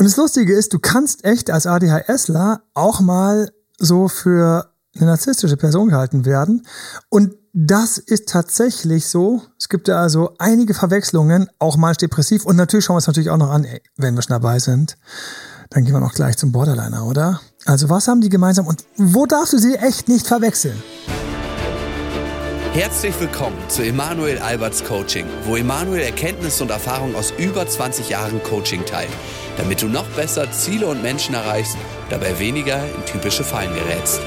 Und das Lustige ist, du kannst echt als ADHSler auch mal so für eine narzisstische Person gehalten werden. Und das ist tatsächlich so. Es gibt ja also einige Verwechslungen, auch mal depressiv. Und natürlich schauen wir es natürlich auch noch an, ey, wenn wir schon dabei sind. Dann gehen wir noch gleich zum Borderliner, oder? Also was haben die gemeinsam und wo darfst du sie echt nicht verwechseln? Herzlich willkommen zu Emanuel Alberts Coaching, wo Emanuel Erkenntnisse und Erfahrung aus über 20 Jahren Coaching teilt, damit du noch besser Ziele und Menschen erreichst, dabei weniger in typische Fallen gerätst.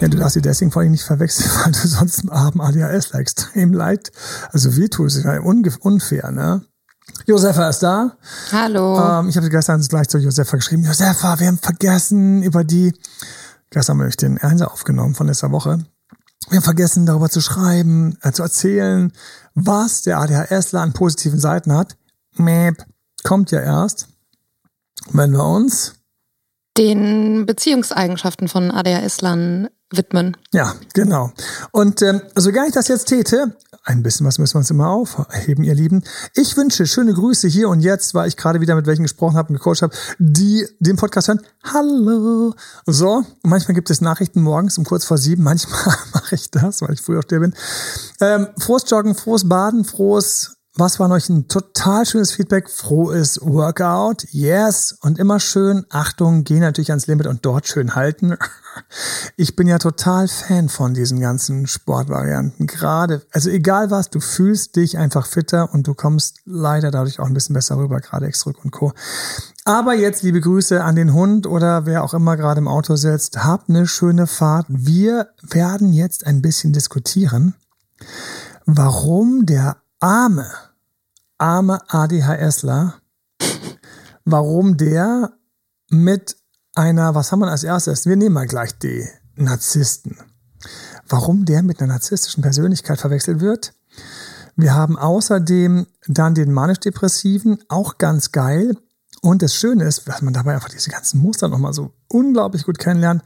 Ja, du darfst sie deswegen vor allem nicht verwechseln, weil du sonst im Abend ADHS extrem leid, also wehtust, ist ja unfair, ne? Josefa ist da. Hallo. Ähm, ich habe gestern gleich zu Josefa geschrieben, Josefa, wir haben vergessen über die, gestern habe ich den Einser aufgenommen von letzter Woche. Wir haben vergessen, darüber zu schreiben, äh, zu erzählen, was der ADHSler an positiven Seiten hat. Mäp, kommt ja erst, wenn wir uns den Beziehungseigenschaften von ADHS-Lern widmen. Ja, genau. Und ähm, so gar ich das jetzt täte, ein bisschen was müssen wir uns immer aufheben, ihr Lieben. Ich wünsche schöne Grüße hier und jetzt, weil ich gerade wieder mit welchen gesprochen habe und gecoacht habe, die den Podcast hören. Hallo. So, manchmal gibt es Nachrichten morgens um kurz vor sieben. Manchmal mache ich das, weil ich früher auf der bin. Ähm, frohes Joggen, frohes Baden, frohes was war euch ein total schönes Feedback? Frohes Workout. Yes. Und immer schön, Achtung, geh natürlich ans Limit und dort schön halten. Ich bin ja total Fan von diesen ganzen Sportvarianten. Gerade, also egal was, du fühlst dich einfach fitter und du kommst leider dadurch auch ein bisschen besser rüber, gerade X-Rück und Co. Aber jetzt liebe Grüße an den Hund oder wer auch immer gerade im Auto sitzt. Habt eine schöne Fahrt. Wir werden jetzt ein bisschen diskutieren, warum der arme, arme ADHSler, warum der mit einer, was haben wir als erstes? Wir nehmen mal gleich die Narzissten. Warum der mit einer narzisstischen Persönlichkeit verwechselt wird? Wir haben außerdem dann den manisch-depressiven, auch ganz geil. Und das Schöne ist, dass man dabei einfach diese ganzen Muster nochmal so unglaublich gut kennenlernt.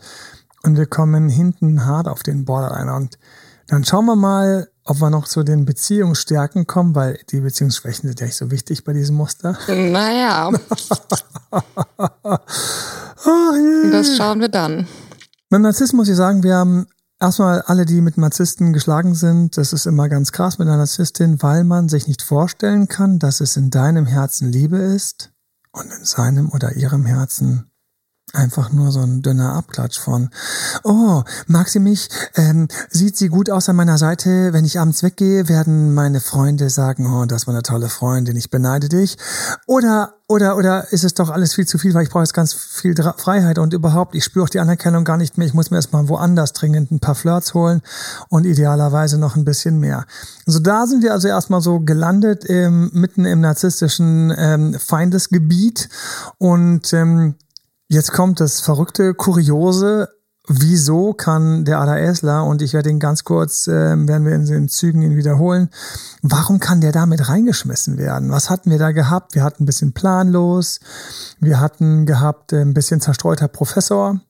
Und wir kommen hinten hart auf den Borderliner. Und dann schauen wir mal, ob wir noch zu den Beziehungsstärken kommen, weil die Beziehungsschwächen sind ja nicht so wichtig bei diesem Muster. Naja. oh, yeah. Das schauen wir dann. Beim Narzissten muss ich sagen, wir haben erstmal alle, die mit Narzissten geschlagen sind, das ist immer ganz krass mit einer Narzisstin, weil man sich nicht vorstellen kann, dass es in deinem Herzen Liebe ist und in seinem oder ihrem Herzen einfach nur so ein dünner Abklatsch von, oh, mag sie mich, ähm, sieht sie gut aus an meiner Seite, wenn ich abends weggehe, werden meine Freunde sagen, oh, das war eine tolle Freundin, ich beneide dich. Oder, oder, oder ist es doch alles viel zu viel, weil ich brauche jetzt ganz viel Freiheit und überhaupt, ich spüre auch die Anerkennung gar nicht mehr, ich muss mir erstmal woanders dringend ein paar Flirts holen und idealerweise noch ein bisschen mehr. So, da sind wir also erstmal so gelandet, ähm, mitten im narzisstischen ähm, Feindesgebiet und ähm, Jetzt kommt das verrückte, kuriose. Wieso kann der ADHSler, und ich werde ihn ganz kurz, äh, werden wir in den Zügen ihn wiederholen, warum kann der damit reingeschmissen werden? Was hatten wir da gehabt? Wir hatten ein bisschen planlos, wir hatten gehabt äh, ein bisschen zerstreuter Professor,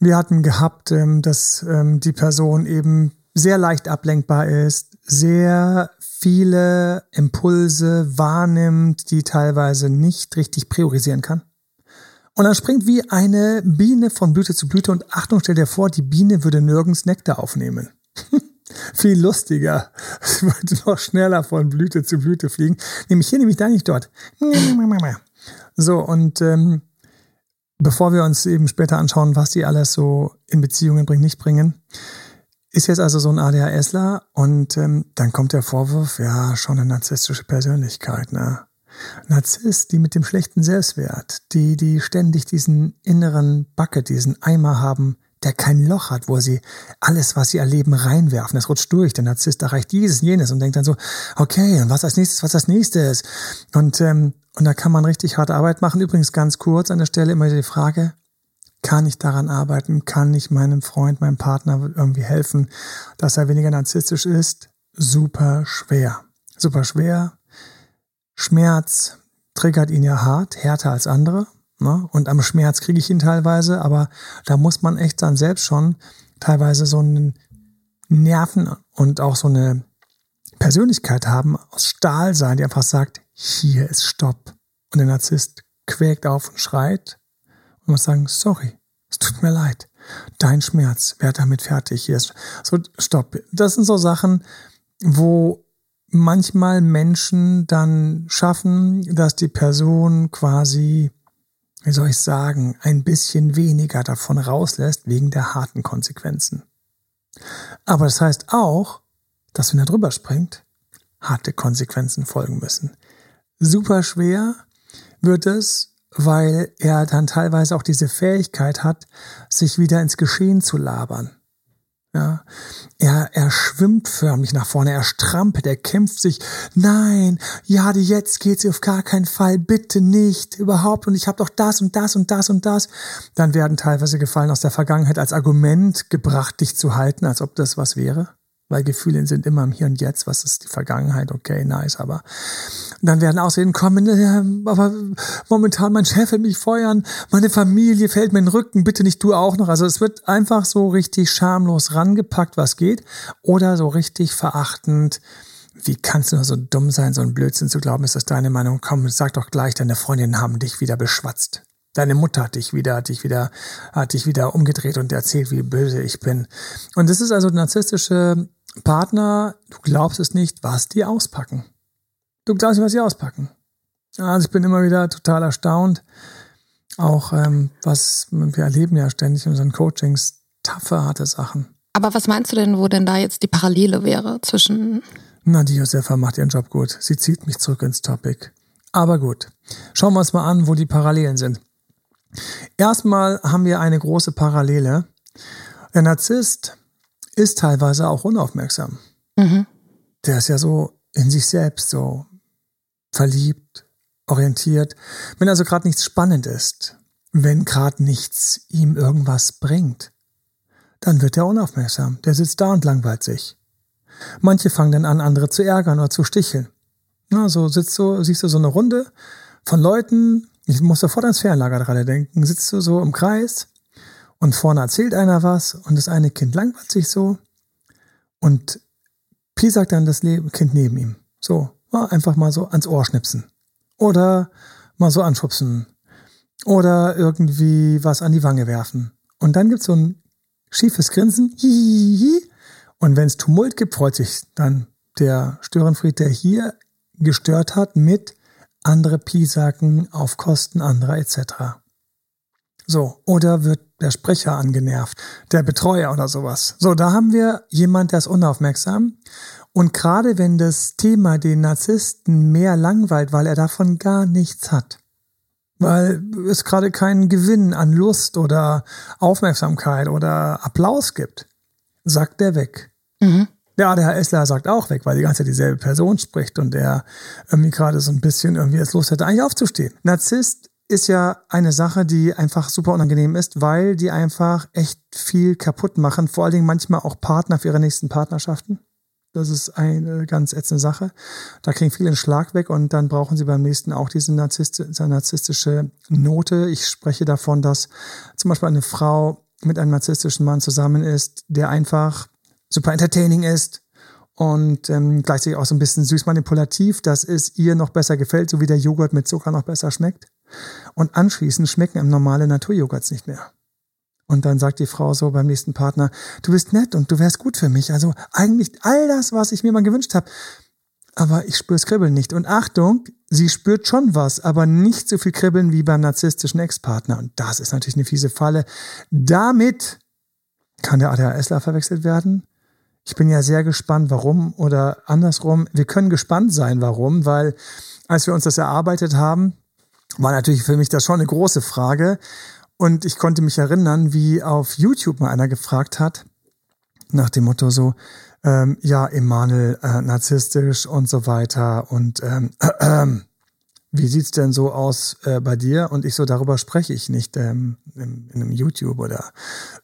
wir hatten gehabt, ähm, dass ähm, die Person eben sehr leicht ablenkbar ist, sehr viele Impulse wahrnimmt, die teilweise nicht richtig priorisieren kann. Und dann springt wie eine Biene von Blüte zu Blüte und Achtung, stell dir vor, die Biene würde nirgends Nektar aufnehmen. Viel lustiger. Sie würde noch schneller von Blüte zu Blüte fliegen. Nämlich hier, nämlich da, nicht dort. So, und ähm, bevor wir uns eben später anschauen, was die alles so in Beziehungen bringen, nicht bringen, ist jetzt also so ein ADHSler und ähm, dann kommt der Vorwurf, ja, schon eine narzisstische Persönlichkeit, ne? Narzisst, die mit dem schlechten Selbstwert, die, die ständig diesen inneren Bucket, diesen Eimer haben, der kein Loch hat, wo sie alles, was sie erleben, reinwerfen. Das rutscht durch. Der Narzisst erreicht dieses, jenes und denkt dann so, okay, was als nächstes, was als nächstes? Und, ähm, und da kann man richtig harte Arbeit machen. Übrigens ganz kurz an der Stelle immer die Frage, kann ich daran arbeiten? Kann ich meinem Freund, meinem Partner irgendwie helfen, dass er weniger narzisstisch ist? Super schwer. Super schwer, Schmerz triggert ihn ja hart, härter als andere. Ne? Und am Schmerz kriege ich ihn teilweise, aber da muss man echt dann selbst schon teilweise so einen Nerven und auch so eine Persönlichkeit haben, aus Stahl sein, die einfach sagt, hier ist Stopp. Und der Narzisst quäkt auf und schreit und muss sagen, sorry, es tut mir leid. Dein Schmerz, wer damit fertig ist. So, stopp. Das sind so Sachen, wo manchmal Menschen dann schaffen, dass die Person quasi, wie soll ich sagen, ein bisschen weniger davon rauslässt wegen der harten Konsequenzen. Aber das heißt auch, dass wenn er drüber springt, harte Konsequenzen folgen müssen. Super schwer wird es, weil er dann teilweise auch diese Fähigkeit hat, sich wieder ins Geschehen zu labern. Ja, er, er schwimmt förmlich nach vorne, er strampelt, er kämpft sich. Nein, ja, jetzt geht's auf gar keinen Fall, bitte nicht, überhaupt. Und ich habe doch das und das und das und das. Dann werden teilweise Gefallen aus der Vergangenheit als Argument gebracht, dich zu halten, als ob das was wäre weil Gefühle sind immer im Hier und Jetzt, was ist die Vergangenheit, okay, nice, aber dann werden Ausreden kommen, ja, aber momentan mein Chef will mich feuern, meine Familie fällt mir in den Rücken, bitte nicht du auch noch. Also es wird einfach so richtig schamlos rangepackt, was geht, oder so richtig verachtend, wie kannst du nur so dumm sein, so ein Blödsinn zu glauben, ist das deine Meinung? Komm, sag doch gleich, deine Freundinnen haben dich wieder beschwatzt. Deine Mutter hat dich wieder, hat dich wieder, hat dich wieder umgedreht und erzählt, wie böse ich bin. Und das ist also narzisstische Partner, du glaubst es nicht, was die auspacken. Du glaubst nicht, was sie auspacken. Also ich bin immer wieder total erstaunt, auch ähm, was wir erleben ja ständig in unseren Coachings, taffe, harte Sachen. Aber was meinst du denn, wo denn da jetzt die Parallele wäre zwischen... Na, die Josefa macht ihren Job gut. Sie zieht mich zurück ins Topic. Aber gut, schauen wir uns mal an, wo die Parallelen sind. Erstmal haben wir eine große Parallele. Der Narzisst ist teilweise auch unaufmerksam. Mhm. Der ist ja so in sich selbst so verliebt, orientiert. Wenn also gerade nichts spannend ist, wenn gerade nichts ihm irgendwas bringt, dann wird er unaufmerksam. Der sitzt da und langweilt sich. Manche fangen dann an, andere zu ärgern oder zu sticheln. Na, so sitzt so, siehst du so eine Runde von Leuten, ich muss sofort ans Fernlager gerade denken, sitzt du so im Kreis und vorne erzählt einer was und das eine Kind langweilt sich so und Pi sagt dann das Kind neben ihm. So, einfach mal so ans Ohr schnipsen oder mal so anschubsen oder irgendwie was an die Wange werfen. Und dann gibt's so ein schiefes Grinsen. Hihihi. Und wenn es Tumult gibt, freut sich dann der Störenfried, der hier gestört hat, mit andere Pisaken auf Kosten anderer etc. So, oder wird der Sprecher angenervt, der Betreuer oder sowas. So, da haben wir jemand, der ist unaufmerksam. Und gerade wenn das Thema den Narzissten mehr langweilt, weil er davon gar nichts hat, weil es gerade keinen Gewinn an Lust oder Aufmerksamkeit oder Applaus gibt, sagt der weg. Mhm. Ja, der Herr Essler sagt auch weg, weil die ganze Zeit dieselbe Person spricht und er irgendwie gerade so ein bisschen irgendwie jetzt Lust hätte, eigentlich aufzustehen. Narzisst ist ja eine Sache, die einfach super unangenehm ist, weil die einfach echt viel kaputt machen. Vor allen Dingen manchmal auch Partner für ihre nächsten Partnerschaften. Das ist eine ganz ätzende Sache. Da kriegen viele einen Schlag weg und dann brauchen sie beim nächsten auch diese narzisstische Note. Ich spreche davon, dass zum Beispiel eine Frau mit einem narzisstischen Mann zusammen ist, der einfach super entertaining ist und ähm, gleichzeitig auch so ein bisschen süß manipulativ, dass es ihr noch besser gefällt, so wie der Joghurt mit Zucker noch besser schmeckt. Und anschließend schmecken im normale Naturjoghurts nicht mehr. Und dann sagt die Frau so beim nächsten Partner, du bist nett und du wärst gut für mich. Also eigentlich all das, was ich mir mal gewünscht habe. Aber ich spüre das Kribbeln nicht. Und Achtung, sie spürt schon was, aber nicht so viel Kribbeln wie beim narzisstischen Ex-Partner. Und das ist natürlich eine fiese Falle. Damit kann der ADHSler verwechselt werden. Ich bin ja sehr gespannt, warum oder andersrum. Wir können gespannt sein, warum, weil als wir uns das erarbeitet haben, war natürlich für mich das schon eine große Frage. Und ich konnte mich erinnern, wie auf YouTube mal einer gefragt hat, nach dem Motto so, ähm, ja, Emanuel, äh, narzisstisch und so weiter. Und ähm, äh, äh, wie sieht's denn so aus äh, bei dir? Und ich so, darüber spreche ich nicht ähm, in, in einem YouTube oder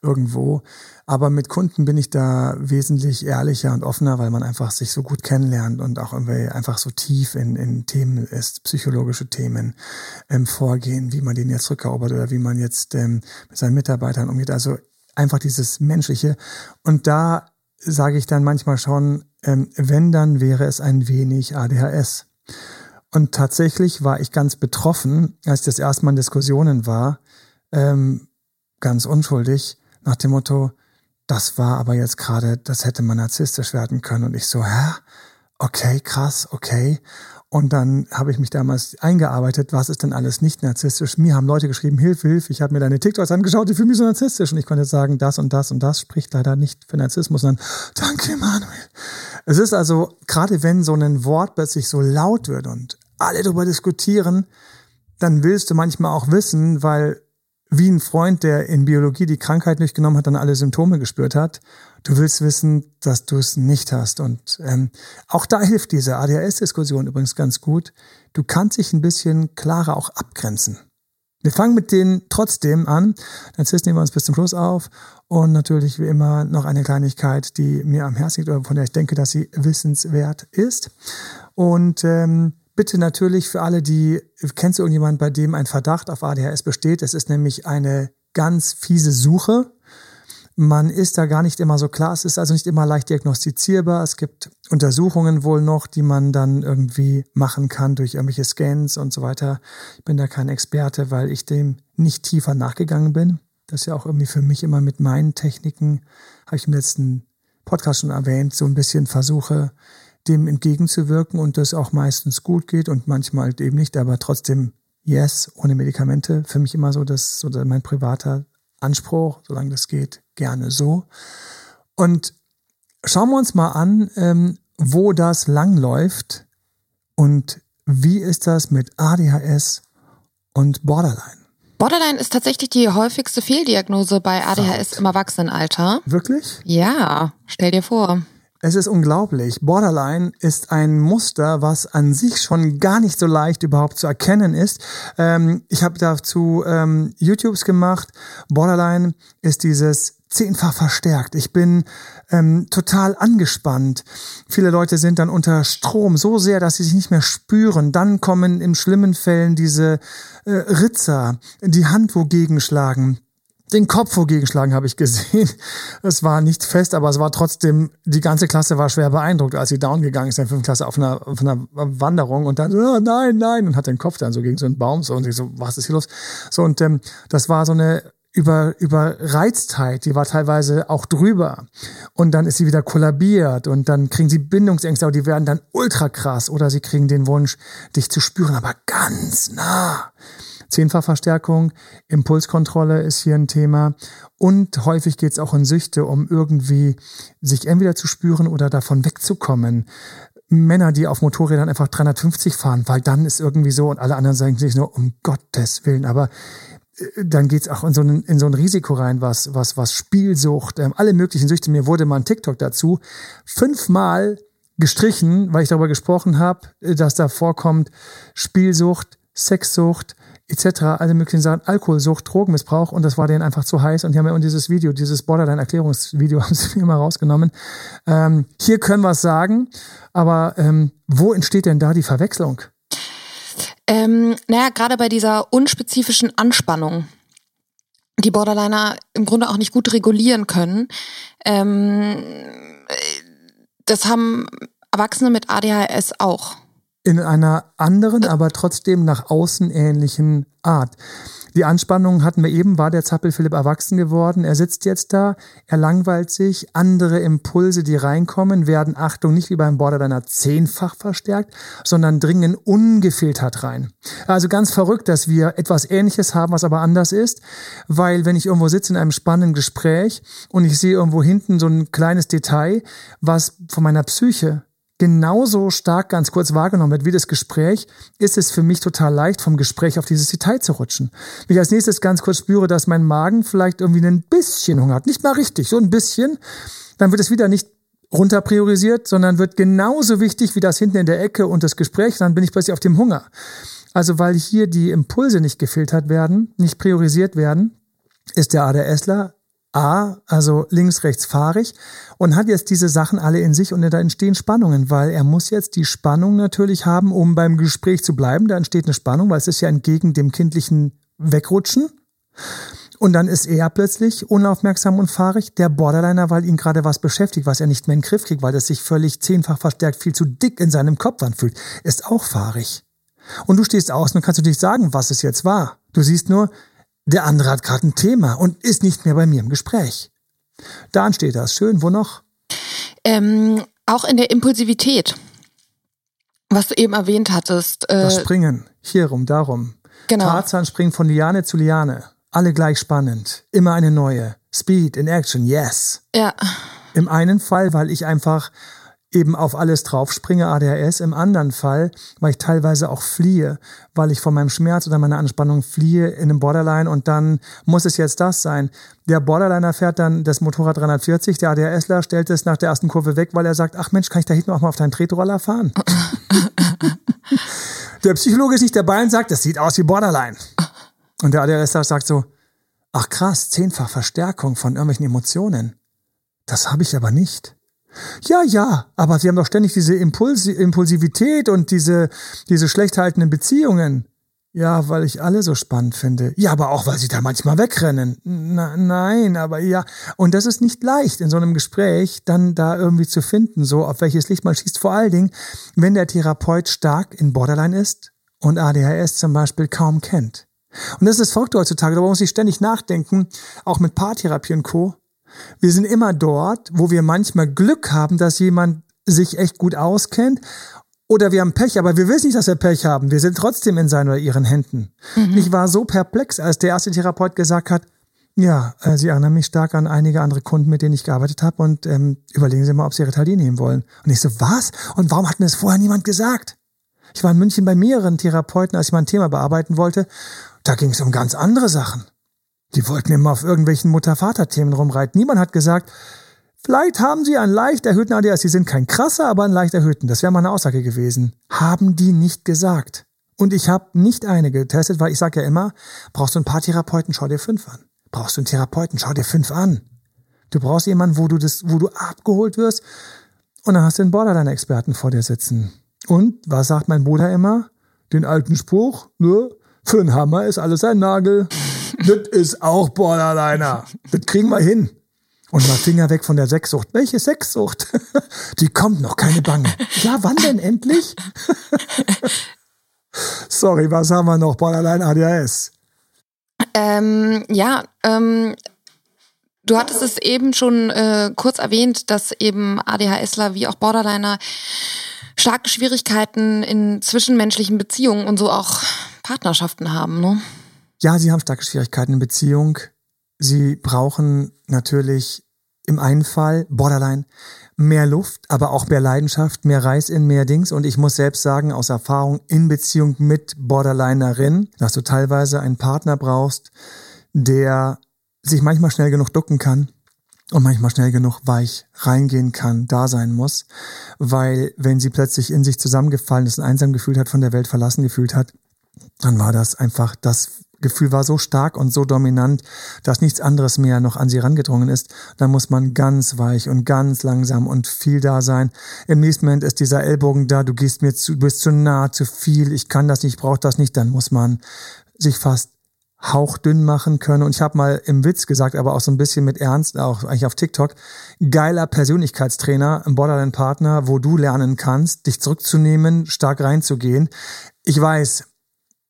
irgendwo. Aber mit Kunden bin ich da wesentlich ehrlicher und offener, weil man einfach sich so gut kennenlernt und auch irgendwie einfach so tief in, in Themen ist, psychologische Themen ähm, vorgehen, wie man den jetzt rückerobert oder wie man jetzt ähm, mit seinen Mitarbeitern umgeht. Also einfach dieses Menschliche. Und da sage ich dann manchmal schon, ähm, wenn, dann wäre es ein wenig ADHS. Und tatsächlich war ich ganz betroffen, als das erste Mal in Diskussionen war, ähm, ganz unschuldig, nach dem Motto, das war aber jetzt gerade, das hätte man narzisstisch werden können. Und ich so, hä? Okay, krass, okay. Und dann habe ich mich damals eingearbeitet, was ist denn alles nicht narzisstisch? Mir haben Leute geschrieben, Hilfe, Hilfe, ich habe mir deine TikToks angeschaut, die fühlen mich so narzisstisch. Und ich konnte sagen, das und das und das spricht leider nicht für Narzissmus. Dann, danke, Manuel. Es ist also, gerade wenn so ein Wort plötzlich so laut wird und alle darüber diskutieren, dann willst du manchmal auch wissen, weil wie ein Freund, der in Biologie die Krankheit nicht genommen hat, dann alle Symptome gespürt hat. Du willst wissen, dass du es nicht hast. Und ähm, auch da hilft diese ADHS-Diskussion übrigens ganz gut. Du kannst dich ein bisschen klarer auch abgrenzen. Wir fangen mit denen trotzdem an. Narzissten nehmen wir uns bis zum Schluss auf. Und natürlich wie immer noch eine Kleinigkeit, die mir am Herzen liegt oder von der ich denke, dass sie wissenswert ist. Und ähm, bitte natürlich für alle, die, kennst du irgendjemand, bei dem ein Verdacht auf ADHS besteht? Es ist nämlich eine ganz fiese Suche. Man ist da gar nicht immer so klar. Es ist also nicht immer leicht diagnostizierbar. Es gibt Untersuchungen wohl noch, die man dann irgendwie machen kann durch irgendwelche Scans und so weiter. Ich bin da kein Experte, weil ich dem nicht tiefer nachgegangen bin. Das ist ja auch irgendwie für mich immer mit meinen Techniken, habe ich im letzten Podcast schon erwähnt, so ein bisschen versuche, dem entgegenzuwirken und das auch meistens gut geht und manchmal halt eben nicht, aber trotzdem yes, ohne Medikamente. Für mich immer so, dass so mein privater Anspruch, solange das geht, gerne so. Und schauen wir uns mal an, ähm, wo das langläuft und wie ist das mit ADHS und Borderline? Borderline ist tatsächlich die häufigste Fehldiagnose bei ADHS Verrückt. im Erwachsenenalter. Wirklich? Ja, stell dir vor. Es ist unglaublich. Borderline ist ein Muster, was an sich schon gar nicht so leicht überhaupt zu erkennen ist. Ähm, ich habe dazu ähm, YouTubes gemacht. Borderline ist dieses zehnfach verstärkt. Ich bin ähm, total angespannt. Viele Leute sind dann unter Strom so sehr, dass sie sich nicht mehr spüren. Dann kommen in schlimmen Fällen diese äh, Ritzer, die Hand wogegen schlagen den Kopf wogegen habe ich gesehen. Es war nicht fest, aber es war trotzdem, die ganze Klasse war schwer beeindruckt, als sie down gegangen ist in der fünften Klasse auf einer, auf einer Wanderung und dann, oh, nein, nein, und hat den Kopf dann so gegen so einen Baum so und ich so, was ist hier los? So und ähm, das war so eine über, Überreiztheit, die war teilweise auch drüber. Und dann ist sie wieder kollabiert und dann kriegen sie Bindungsängste, aber die werden dann ultra krass oder sie kriegen den Wunsch, dich zu spüren, aber ganz nah. Zehnfachverstärkung, Impulskontrolle ist hier ein Thema und häufig geht es auch in Süchte, um irgendwie sich entweder zu spüren oder davon wegzukommen. Männer, die auf Motorrädern einfach 350 fahren, weil dann ist irgendwie so und alle anderen sagen sich nur um Gottes Willen, aber äh, dann geht's auch in so, ein, in so ein Risiko rein, was, was, was Spielsucht, ähm, alle möglichen Süchte. Mir wurde mal ein TikTok dazu fünfmal gestrichen, weil ich darüber gesprochen habe, äh, dass da vorkommt Spielsucht, Sexsucht, etc., alle möglichen Sachen, Alkoholsucht, Drogenmissbrauch und das war denen einfach zu heiß und die haben ja dieses Video, dieses Borderline-Erklärungsvideo haben sie mir mal rausgenommen. Ähm, hier können wir es sagen, aber ähm, wo entsteht denn da die Verwechslung? Ähm, naja, gerade bei dieser unspezifischen Anspannung, die Borderliner im Grunde auch nicht gut regulieren können. Ähm, das haben Erwachsene mit ADHS auch in einer anderen, aber trotzdem nach außen ähnlichen Art. Die Anspannung hatten wir eben, war der Zappel Philipp erwachsen geworden. Er sitzt jetzt da, er langweilt sich. Andere Impulse, die reinkommen, werden, Achtung, nicht wie beim Borderliner zehnfach verstärkt, sondern dringen ungefiltert rein. Also ganz verrückt, dass wir etwas Ähnliches haben, was aber anders ist, weil wenn ich irgendwo sitze in einem spannenden Gespräch und ich sehe irgendwo hinten so ein kleines Detail, was von meiner Psyche genauso stark ganz kurz wahrgenommen wird wie das Gespräch, ist es für mich total leicht, vom Gespräch auf dieses Detail zu rutschen. Wenn ich als nächstes ganz kurz spüre, dass mein Magen vielleicht irgendwie ein bisschen Hunger hat, nicht mal richtig, so ein bisschen, dann wird es wieder nicht runter priorisiert, sondern wird genauso wichtig wie das hinten in der Ecke und das Gespräch, dann bin ich plötzlich auf dem Hunger. Also weil hier die Impulse nicht gefiltert werden, nicht priorisiert werden, ist der ADSler A, also links, rechts fahrig und hat jetzt diese Sachen alle in sich und da entstehen Spannungen, weil er muss jetzt die Spannung natürlich haben, um beim Gespräch zu bleiben. Da entsteht eine Spannung, weil es ist ja entgegen dem kindlichen Wegrutschen. Und dann ist er plötzlich unaufmerksam und fahrig, der Borderliner, weil ihn gerade was beschäftigt, was er nicht mehr in den Griff kriegt, weil das sich völlig zehnfach verstärkt viel zu dick in seinem Kopf anfühlt, ist auch fahrig. Und du stehst außen und kannst natürlich sagen, was es jetzt war. Du siehst nur, der andere hat gerade ein Thema und ist nicht mehr bei mir im Gespräch. Da entsteht das. Schön. Wo noch? Ähm, auch in der Impulsivität. Was du eben erwähnt hattest. Äh, das Springen. Hierum, darum. Genau. Tarzan springt von Liane zu Liane. Alle gleich spannend. Immer eine neue. Speed in Action, yes. Ja. Im einen Fall, weil ich einfach eben auf alles draufspringe, ADHS. Im anderen Fall, weil ich teilweise auch fliehe, weil ich von meinem Schmerz oder meiner Anspannung fliehe in einem Borderline und dann muss es jetzt das sein. Der Borderliner fährt dann das Motorrad 340, der ADHSler stellt es nach der ersten Kurve weg, weil er sagt, ach Mensch, kann ich da hinten auch mal auf deinen Tretroller fahren? der Psychologe ist nicht dabei und sagt, das sieht aus wie Borderline. Und der ADHSler sagt so, ach krass, zehnfach Verstärkung von irgendwelchen Emotionen. Das habe ich aber nicht. Ja, ja, aber sie haben doch ständig diese Impuls Impulsivität und diese, diese schlecht haltenden Beziehungen. Ja, weil ich alle so spannend finde. Ja, aber auch, weil sie da manchmal wegrennen. Na, nein, aber ja. Und das ist nicht leicht, in so einem Gespräch dann da irgendwie zu finden, so auf welches Licht man schießt. Vor allen Dingen, wenn der Therapeut stark in Borderline ist und ADHS zum Beispiel kaum kennt. Und das ist verrückt heutzutage, da muss ich ständig nachdenken, auch mit Paartherapie und Co. Wir sind immer dort, wo wir manchmal Glück haben, dass jemand sich echt gut auskennt. Oder wir haben Pech, aber wir wissen nicht, dass wir Pech haben. Wir sind trotzdem in seinen oder ihren Händen. Mhm. Ich war so perplex, als der erste Therapeut gesagt hat, ja, äh, Sie erinnern mich stark an einige andere Kunden, mit denen ich gearbeitet habe und ähm, überlegen Sie mal, ob Sie Ritalin nehmen wollen. Und ich so, was? Und warum hat mir das vorher niemand gesagt? Ich war in München bei mehreren Therapeuten, als ich mein Thema bearbeiten wollte. Da ging es um ganz andere Sachen. Die wollten immer auf irgendwelchen Mutter-Vater-Themen rumreiten. Niemand hat gesagt, vielleicht haben sie einen leicht erhöhten ADS. Sie sind kein krasser, aber einen leicht erhöhten. Das wäre meine Aussage gewesen. Haben die nicht gesagt. Und ich habe nicht eine getestet, weil ich sage ja immer, brauchst du einen Paartherapeuten, schau dir fünf an. Brauchst du einen Therapeuten, schau dir fünf an. Du brauchst jemanden, wo du das, wo du abgeholt wirst. Und dann hast du einen Borderline-Experten vor dir sitzen. Und was sagt mein Bruder immer? Den alten Spruch, ne? Für einen Hammer ist alles ein Nagel das ist auch Borderliner. Das kriegen wir hin. Und mal Finger weg von der Sexsucht. Welche Sexsucht? Die kommt noch, keine Bange. Ja, wann denn endlich? Sorry, was haben wir noch? Borderline ADHS. Ähm, ja, ähm, du hattest es eben schon äh, kurz erwähnt, dass eben ADHSler wie auch Borderliner starke Schwierigkeiten in zwischenmenschlichen Beziehungen und so auch Partnerschaften haben, ne? Ja, sie haben starke Schwierigkeiten in Beziehung. Sie brauchen natürlich im einen Fall, Borderline, mehr Luft, aber auch mehr Leidenschaft, mehr Reis in mehr Dings. Und ich muss selbst sagen, aus Erfahrung in Beziehung mit Borderlinerin, dass du teilweise einen Partner brauchst, der sich manchmal schnell genug ducken kann und manchmal schnell genug weich reingehen kann, da sein muss. Weil wenn sie plötzlich in sich zusammengefallen ist und einsam gefühlt hat, von der Welt verlassen gefühlt hat, dann war das einfach das Gefühl war so stark und so dominant, dass nichts anderes mehr noch an sie rangedrungen ist, dann muss man ganz weich und ganz langsam und viel da sein. Im nächsten Moment ist dieser Ellbogen da, du gehst mir zu, du bist zu nah, zu viel, ich kann das nicht, ich brauche das nicht, dann muss man sich fast hauchdünn machen können. Und ich habe mal im Witz gesagt, aber auch so ein bisschen mit Ernst, auch eigentlich auf TikTok, geiler Persönlichkeitstrainer, ein Borderline-Partner, wo du lernen kannst, dich zurückzunehmen, stark reinzugehen. Ich weiß,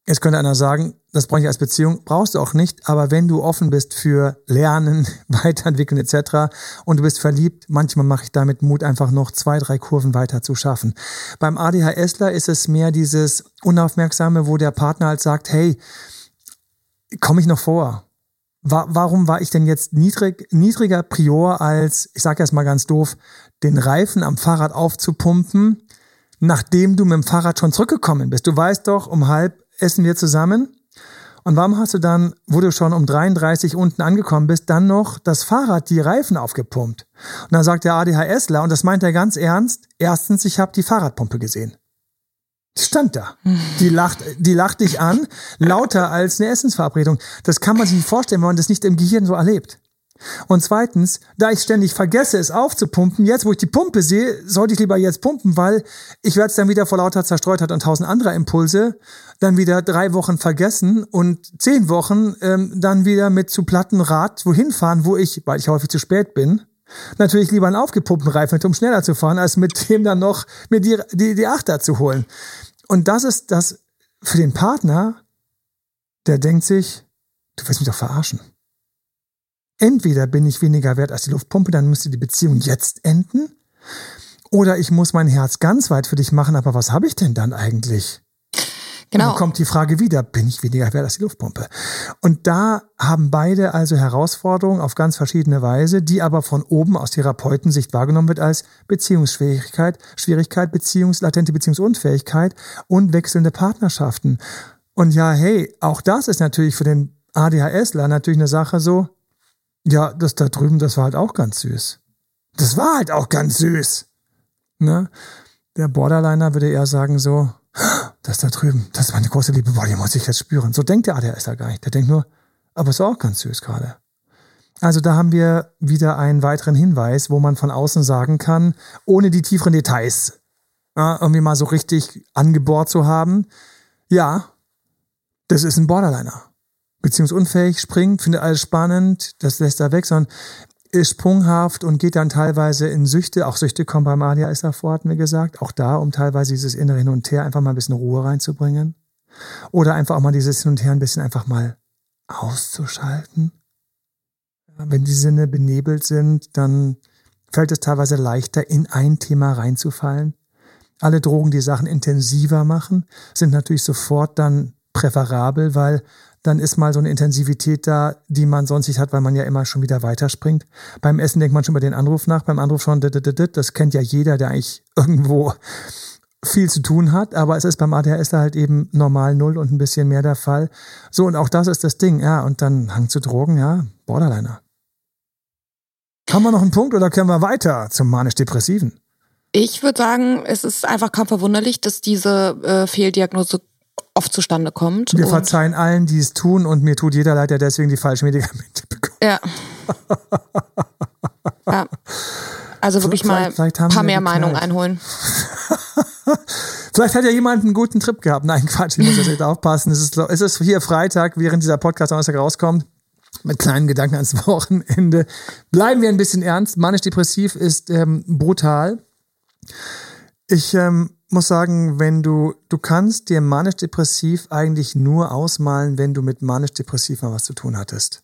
Jetzt könnte einer sagen, das brauche ich als Beziehung, brauchst du auch nicht, aber wenn du offen bist für Lernen, Weiterentwickeln etc. und du bist verliebt, manchmal mache ich damit Mut, einfach noch zwei, drei Kurven weiter zu schaffen. Beim ADHSler ist es mehr dieses Unaufmerksame, wo der Partner halt sagt, hey, komme ich noch vor? Warum war ich denn jetzt niedrig, niedriger Prior als, ich sage erst mal ganz doof, den Reifen am Fahrrad aufzupumpen, nachdem du mit dem Fahrrad schon zurückgekommen bist? Du weißt doch, um halb essen wir zusammen. Und warum hast du dann, wo du schon um 33 unten angekommen bist, dann noch das Fahrrad die Reifen aufgepumpt? Und dann sagt der ADHSler, und das meint er ganz ernst, erstens, ich habe die Fahrradpumpe gesehen. Stand da. Die lacht, die lacht dich an, lauter als eine Essensverabredung. Das kann man sich nicht vorstellen, wenn man das nicht im Gehirn so erlebt. Und zweitens, da ich ständig vergesse, es aufzupumpen, jetzt wo ich die Pumpe sehe, sollte ich lieber jetzt pumpen, weil ich werde es dann wieder vor lauter Zerstreutheit und tausend anderer Impulse dann wieder drei Wochen vergessen und zehn Wochen ähm, dann wieder mit zu platten Rad wohin fahren, wo ich, weil ich häufig zu spät bin, natürlich lieber einen aufgepumpten Reifen, um schneller zu fahren, als mit dem dann noch mir die, die, die Achter zu holen. Und das ist das für den Partner, der denkt sich, du willst mich doch verarschen. Entweder bin ich weniger wert als die Luftpumpe, dann müsste die Beziehung jetzt enden. Oder ich muss mein Herz ganz weit für dich machen, aber was habe ich denn dann eigentlich? Genau. Dann kommt die Frage wieder, bin ich weniger wert als die Luftpumpe? Und da haben beide also Herausforderungen auf ganz verschiedene Weise, die aber von oben aus Therapeutensicht wahrgenommen wird als Beziehungsschwierigkeit, Schwierigkeit, Beziehungs, latente Beziehungsunfähigkeit und wechselnde Partnerschaften. Und ja, hey, auch das ist natürlich für den ADHSler natürlich eine Sache so, ja, das da drüben, das war halt auch ganz süß. Das war halt auch ganz süß. Ne? Der Borderliner würde eher sagen so, das da drüben, das ist meine große Liebe, boah, die muss ich jetzt spüren. So denkt der ADHSler gar nicht. Der denkt nur, aber ist auch ganz süß gerade. Also da haben wir wieder einen weiteren Hinweis, wo man von außen sagen kann, ohne die tieferen Details ja, irgendwie mal so richtig angebohrt zu haben, ja, das ist ein Borderliner. Beziehungsunfähig, springt, findet alles spannend, das lässt er weg, sondern ist sprunghaft und geht dann teilweise in Süchte. Auch Süchte kommen beim ADHS davor, hatten wir gesagt. Auch da, um teilweise dieses innere Hin und Her einfach mal ein bisschen Ruhe reinzubringen. Oder einfach auch mal dieses Hin und Her ein bisschen einfach mal auszuschalten. Wenn die Sinne benebelt sind, dann fällt es teilweise leichter, in ein Thema reinzufallen. Alle Drogen, die Sachen intensiver machen, sind natürlich sofort dann präferabel, weil dann ist mal so eine Intensivität da, die man sonst nicht hat, weil man ja immer schon wieder weiterspringt. Beim Essen denkt man schon über den Anruf nach, beim Anruf schon, das kennt ja jeder, der eigentlich irgendwo viel zu tun hat, aber es ist beim ADHS halt eben normal null und ein bisschen mehr der Fall. So, und auch das ist das Ding, ja, und dann Hang zu Drogen, ja, Borderliner. Haben wir noch einen Punkt oder können wir weiter zum manisch-depressiven? Ich würde sagen, es ist einfach kaum verwunderlich, dass diese äh, Fehldiagnose oft zustande kommt. Wir verzeihen allen, die es tun und mir tut jeder leid, der deswegen die falschen Medikamente bekommt. Ja. ja. Also wirklich mal ein paar mehr Meinungen einholen. vielleicht hat ja jemand einen guten Trip gehabt. Nein, Quatsch, ich muss jetzt echt aufpassen. Es ist, es ist hier Freitag, während dieser Podcast Donnerstag rauskommt. Mit kleinen Gedanken ans Wochenende. Bleiben wir ein bisschen ernst. Manisch-depressiv ist ähm, brutal. Ich ähm, muss sagen, wenn du, du kannst dir manisch-depressiv eigentlich nur ausmalen, wenn du mit manisch-depressiv mal was zu tun hattest.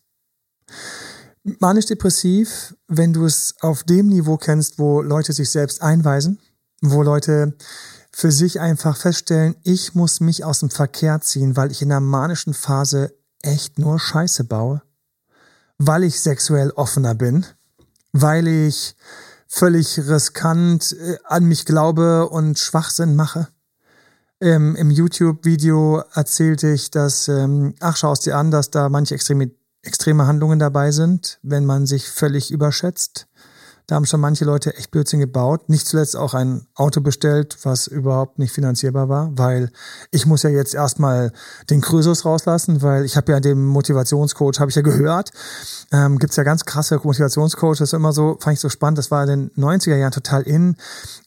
Manisch-depressiv, wenn du es auf dem Niveau kennst, wo Leute sich selbst einweisen, wo Leute für sich einfach feststellen, ich muss mich aus dem Verkehr ziehen, weil ich in der manischen Phase echt nur Scheiße baue, weil ich sexuell offener bin, weil ich völlig riskant äh, an mich glaube und Schwachsinn mache. Ähm, Im YouTube-Video erzählte ich, dass, ähm, ach, schau es dir an, dass da manche extreme, extreme Handlungen dabei sind, wenn man sich völlig überschätzt. Da haben schon manche Leute echt Blödsinn gebaut. Nicht zuletzt auch ein Auto bestellt, was überhaupt nicht finanzierbar war, weil ich muss ja jetzt erstmal den Krösus rauslassen, weil ich habe ja dem Motivationscoach, habe ich ja gehört, ähm, gibt ja ganz krasse Motivationscoaches, immer so, fand ich so spannend, das war in den 90er Jahren total in.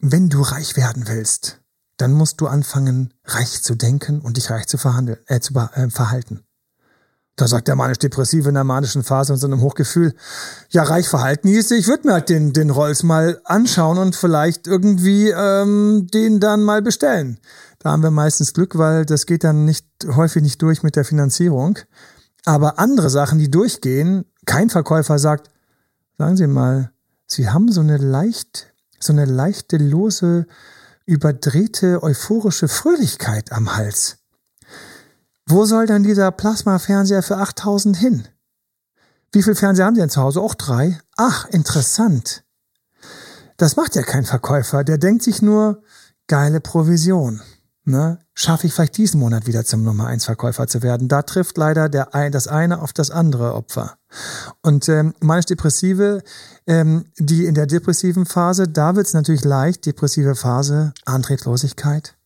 Wenn du reich werden willst, dann musst du anfangen, reich zu denken und dich reich zu verhandeln, äh, zu äh, verhalten. Da sagt der manisch-depressive in der manischen Phase und so einem Hochgefühl, ja, reich verhalten hieß, ich würde mir halt den, den Rolls mal anschauen und vielleicht irgendwie ähm, den dann mal bestellen. Da haben wir meistens Glück, weil das geht dann nicht häufig nicht durch mit der Finanzierung. Aber andere Sachen, die durchgehen, kein Verkäufer sagt, sagen Sie mal, Sie haben so eine leicht, so eine leichte, lose, überdrehte, euphorische Fröhlichkeit am Hals. Wo soll denn dieser Plasma-Fernseher für 8000 hin? Wie viel Fernseher haben Sie denn zu Hause? Auch drei? Ach, interessant. Das macht ja kein Verkäufer. Der denkt sich nur, geile Provision. Ne? Schaffe ich vielleicht diesen Monat wieder zum Nummer 1 Verkäufer zu werden? Da trifft leider der, das eine auf das andere Opfer. Und ähm, manisch-depressive, ähm, die in der depressiven Phase, da wird es natürlich leicht, depressive Phase, Antriebslosigkeit,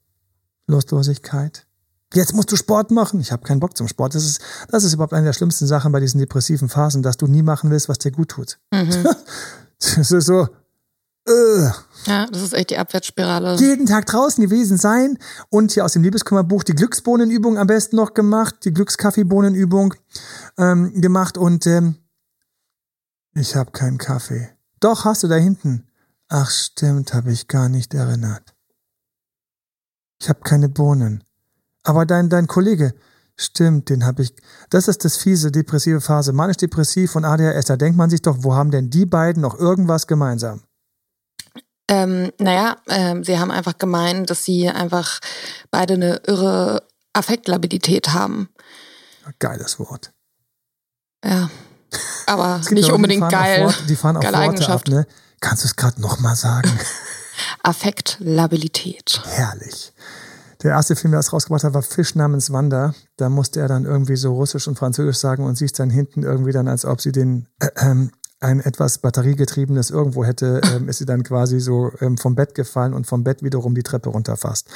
Lustlosigkeit, Jetzt musst du Sport machen. Ich habe keinen Bock zum Sport. Das ist, das ist überhaupt eine der schlimmsten Sachen bei diesen depressiven Phasen, dass du nie machen willst, was dir gut tut. Mhm. das ist so. Uh. Ja, das ist echt die Abwärtsspirale. Jeden Tag draußen gewesen sein und hier aus dem Liebeskummerbuch die Glücksbohnenübung am besten noch gemacht, die Glückskaffeebohnenübung ähm, gemacht und ähm, ich habe keinen Kaffee. Doch, hast du da hinten. Ach stimmt, habe ich gar nicht erinnert. Ich habe keine Bohnen. Aber dein, dein Kollege, stimmt, den habe ich. Das ist das fiese, depressive Phase. Manisch-depressiv und ADHS. Da denkt man sich doch, wo haben denn die beiden noch irgendwas gemeinsam? Ähm, naja, ähm, sie haben einfach gemeint, dass sie einfach beide eine irre Affektlabilität haben. Geiles Wort. Ja. Aber nicht unbedingt geil. Fort, die fahren auf geile Worte Eigenschaft. ab, ne? Kannst du es gerade nochmal sagen? Affektlabilität. Herrlich. Der erste Film, der das rausgebracht hat, war Fisch namens Wanda. Da musste er dann irgendwie so Russisch und Französisch sagen und sie ist dann hinten irgendwie dann, als ob sie den äh, ähm, ein etwas batteriegetriebenes irgendwo hätte, ähm, ist sie dann quasi so ähm, vom Bett gefallen und vom Bett wiederum die Treppe runterfasst.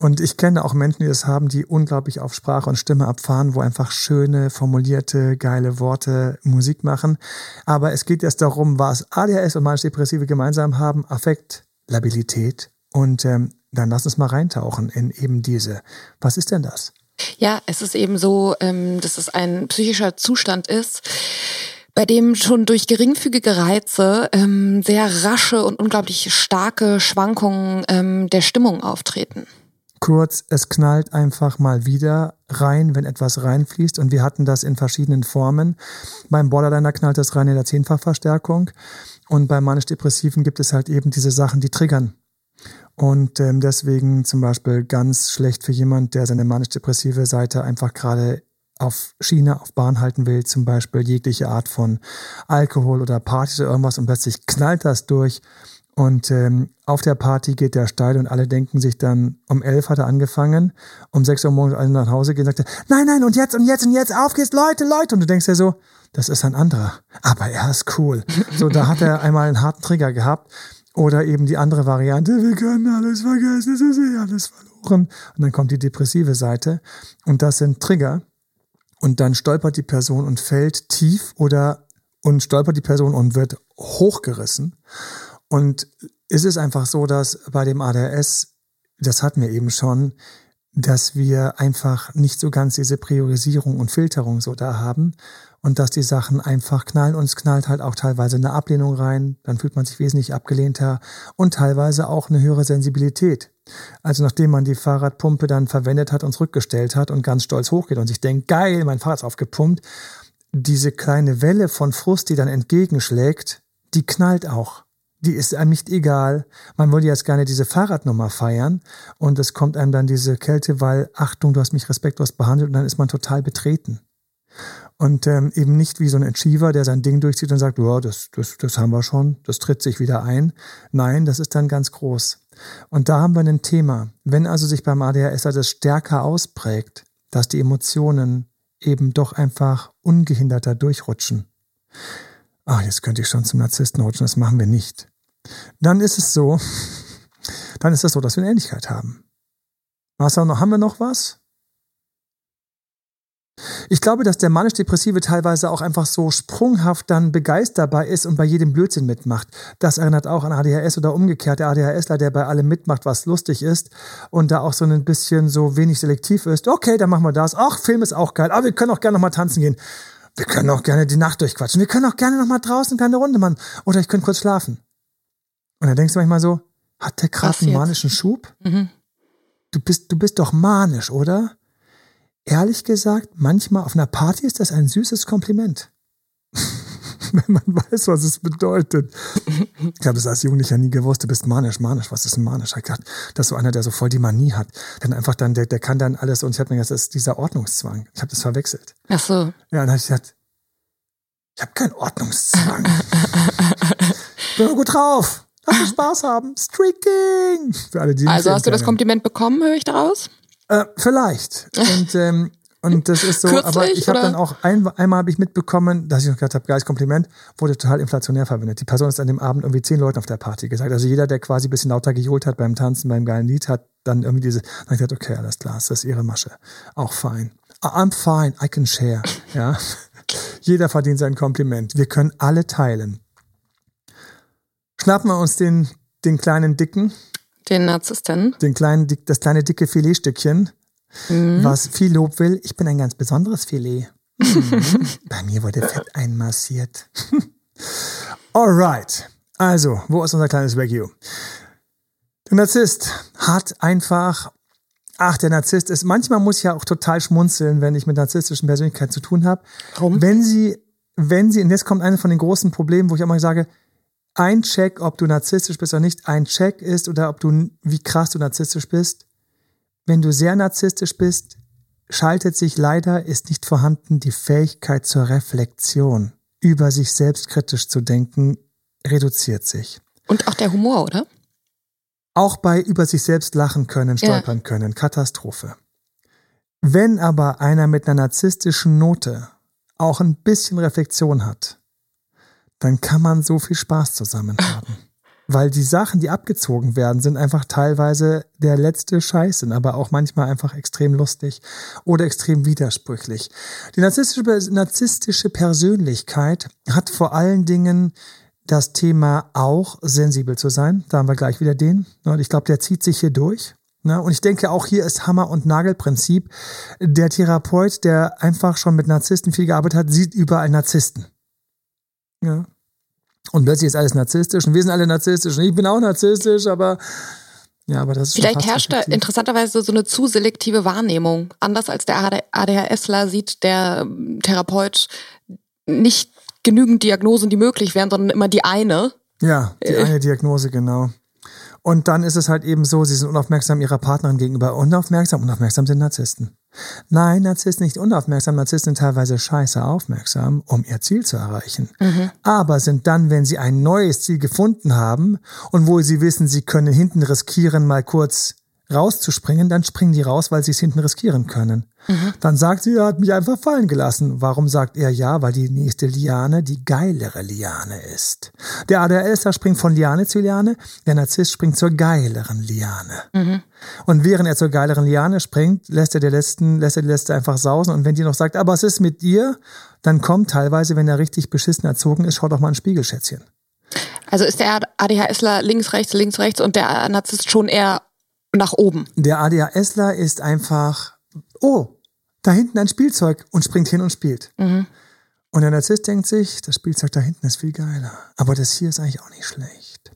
Und ich kenne auch Menschen, die das haben, die unglaublich auf Sprache und Stimme abfahren, wo einfach schöne, formulierte, geile Worte Musik machen. Aber es geht jetzt darum, was ADHS und manisch-depressive gemeinsam haben, Affekt, Labilität. Und ähm, dann lass uns mal reintauchen in eben diese. Was ist denn das? Ja, es ist eben so, ähm, dass es ein psychischer Zustand ist, bei dem schon durch geringfügige Reize ähm, sehr rasche und unglaublich starke Schwankungen ähm, der Stimmung auftreten. Kurz, es knallt einfach mal wieder rein, wenn etwas reinfließt. Und wir hatten das in verschiedenen Formen. Beim Borderliner knallt das rein in der Zehnfachverstärkung. Und bei manisch-depressiven gibt es halt eben diese Sachen, die triggern. Und ähm, deswegen zum Beispiel ganz schlecht für jemand, der seine manisch-depressive Seite einfach gerade auf Schiene, auf Bahn halten will, zum Beispiel jegliche Art von Alkohol oder Partys oder irgendwas und plötzlich knallt das durch und ähm, auf der Party geht der steil und alle denken sich dann, um elf hat er angefangen, um sechs Uhr morgens alle nach Hause gehen sagt, nein, nein, und jetzt und jetzt und jetzt, auf geht's, Leute, Leute. Und du denkst ja so, das ist ein anderer, aber er ist cool. So, da hat er einmal einen harten Trigger gehabt. Oder eben die andere Variante, wir können alles vergessen, es ist eh alles verloren. Und dann kommt die depressive Seite. Und das sind Trigger, und dann stolpert die Person und fällt tief oder und stolpert die Person und wird hochgerissen. Und ist es einfach so, dass bei dem ADHS, das hatten wir eben schon, dass wir einfach nicht so ganz diese Priorisierung und Filterung so da haben und dass die Sachen einfach knallen und es knallt halt auch teilweise eine Ablehnung rein, dann fühlt man sich wesentlich abgelehnter und teilweise auch eine höhere Sensibilität. Also nachdem man die Fahrradpumpe dann verwendet hat und zurückgestellt hat und ganz stolz hochgeht und sich denkt, geil, mein Fahrrad ist aufgepumpt, diese kleine Welle von Frust, die dann entgegenschlägt, die knallt auch. Die ist einem nicht egal. Man würde jetzt gerne diese Fahrradnummer feiern und es kommt einem dann diese Kälte, weil, Achtung, du hast mich respektlos behandelt und dann ist man total betreten. Und ähm, eben nicht wie so ein Achiever, der sein Ding durchzieht und sagt, ja, das, das, das haben wir schon, das tritt sich wieder ein. Nein, das ist dann ganz groß. Und da haben wir ein Thema. Wenn also sich beim ADHS das stärker ausprägt, dass die Emotionen eben doch einfach ungehinderter durchrutschen. Ach, jetzt könnte ich schon zum Narzissten rutschen, das machen wir nicht. Dann ist es so, dann ist es so, dass wir eine Ähnlichkeit haben. Was haben wir noch? Haben wir noch was? Ich glaube, dass der manisch-depressive teilweise auch einfach so sprunghaft dann begeisterbar ist und bei jedem Blödsinn mitmacht. Das erinnert auch an ADHS oder umgekehrt. Der ADHSler, der bei allem mitmacht, was lustig ist und da auch so ein bisschen so wenig selektiv ist. Okay, dann machen wir das. Ach, Film ist auch geil. Aber wir können auch gerne nochmal tanzen gehen. Wir können auch gerne die Nacht durchquatschen. Wir können auch gerne nochmal draußen eine kleine Runde machen. Oder ich könnte kurz schlafen. Und dann denkst du manchmal so, hat der gerade einen jetzt? manischen Schub? Mhm. Du bist, du bist doch manisch, oder? Ehrlich gesagt, manchmal auf einer Party ist das ein süßes Kompliment. Wenn man weiß, was es bedeutet. Ich habe das als Jugendlicher nie gewusst. Du bist manisch, manisch. Was ist ein manisch? Ich gedacht, das ist so einer, der so voll die Manie hat. Dann einfach dann, der, der kann dann alles. Und ich habe mir gedacht, das ist dieser Ordnungszwang. Ich habe das verwechselt. Ach so. Ja, dann habe ich gesagt, ich habe keinen Ordnungszwang. ich bin nur gut drauf. Lass uns Spaß haben. Streaking. Für alle, die Also hast du das. Kompliment bekommen, höre ich daraus? Äh, vielleicht. Und, ähm, und das ist so, Kürzlich, aber ich habe dann auch ein, einmal habe ich mitbekommen, dass ich noch gedacht habe, geiles Kompliment, wurde total inflationär verwendet. Die Person ist an dem Abend irgendwie zehn Leuten auf der Party gesagt. Also jeder, der quasi ein bisschen lauter gejohlt hat beim Tanzen, beim geilen Lied, hat dann irgendwie diese, dann hab ich gedacht, okay, alles klar, das ist ihre Masche. Auch fein. I'm fine, I can share. Ja. Jeder verdient sein Kompliment. Wir können alle teilen. Schnappen wir uns den, den kleinen Dicken, Den Narzissten. den kleinen, das kleine dicke Filetstückchen, was viel Lob will. Ich bin ein ganz besonderes Filet. Mhm. Bei mir wurde Fett einmassiert. Alright. Also, wo ist unser kleines Wagyu? Der Narzisst hat einfach ach, der Narzisst ist, manchmal muss ich ja auch total schmunzeln, wenn ich mit narzisstischen Persönlichkeiten zu tun habe. Warum? Wenn sie, wenn sie, und jetzt kommt eines von den großen Problemen, wo ich auch mal sage, ein Check, ob du narzisstisch bist oder nicht, ein Check ist oder ob du, wie krass du narzisstisch bist. Wenn du sehr narzisstisch bist, schaltet sich leider, ist nicht vorhanden, die Fähigkeit zur Reflexion, über sich selbst kritisch zu denken, reduziert sich. Und auch der Humor, oder? Auch bei über sich selbst lachen können, stolpern ja. können, Katastrophe. Wenn aber einer mit einer narzisstischen Note auch ein bisschen Reflexion hat, dann kann man so viel Spaß zusammen haben. Weil die Sachen, die abgezogen werden, sind einfach teilweise der letzte Scheiß, sind aber auch manchmal einfach extrem lustig oder extrem widersprüchlich. Die narzisstische, narzisstische Persönlichkeit hat vor allen Dingen das Thema auch sensibel zu sein. Da haben wir gleich wieder den. Und ich glaube, der zieht sich hier durch. Und ich denke, auch hier ist Hammer- und Nagelprinzip. Der Therapeut, der einfach schon mit Narzissten viel gearbeitet hat, sieht überall Narzissten. Ja. Und plötzlich ist alles narzisstisch und wir sind alle narzisstisch und ich bin auch narzisstisch, aber ja, aber das ist Vielleicht herrscht da interessanterweise so eine zu selektive Wahrnehmung. Anders als der ADHSler sieht der Therapeut nicht genügend Diagnosen, die möglich wären, sondern immer die eine. Ja, die äh. eine Diagnose, genau. Und dann ist es halt eben so, sie sind unaufmerksam ihrer Partnerin gegenüber. Unaufmerksam, unaufmerksam sind Narzissten. Nein, Narzissten nicht unaufmerksam. Narzissten sind teilweise scheiße aufmerksam, um ihr Ziel zu erreichen. Mhm. Aber sind dann, wenn sie ein neues Ziel gefunden haben und wo sie wissen, sie können hinten riskieren, mal kurz rauszuspringen, dann springen die raus, weil sie es hinten riskieren können. Mhm. Dann sagt sie, er hat mich einfach fallen gelassen. Warum sagt er ja? Weil die nächste Liane die geilere Liane ist. Der ADHSler springt von Liane zu Liane, der Narzisst springt zur geileren Liane. Mhm. Und während er zur geileren Liane springt, lässt er, der letzten, lässt er die letzte einfach sausen. Und wenn die noch sagt, aber was ist mit dir? Dann kommt teilweise, wenn er richtig beschissen erzogen ist, schau doch mal ein Spiegelschätzchen. Also ist der ADHSler links, rechts, links, rechts und der Narzisst schon eher nach oben. Der ADHSler ist einfach, oh, da hinten ein Spielzeug und springt hin und spielt. Mhm. Und der Narzisst denkt sich, das Spielzeug da hinten ist viel geiler. Aber das hier ist eigentlich auch nicht schlecht.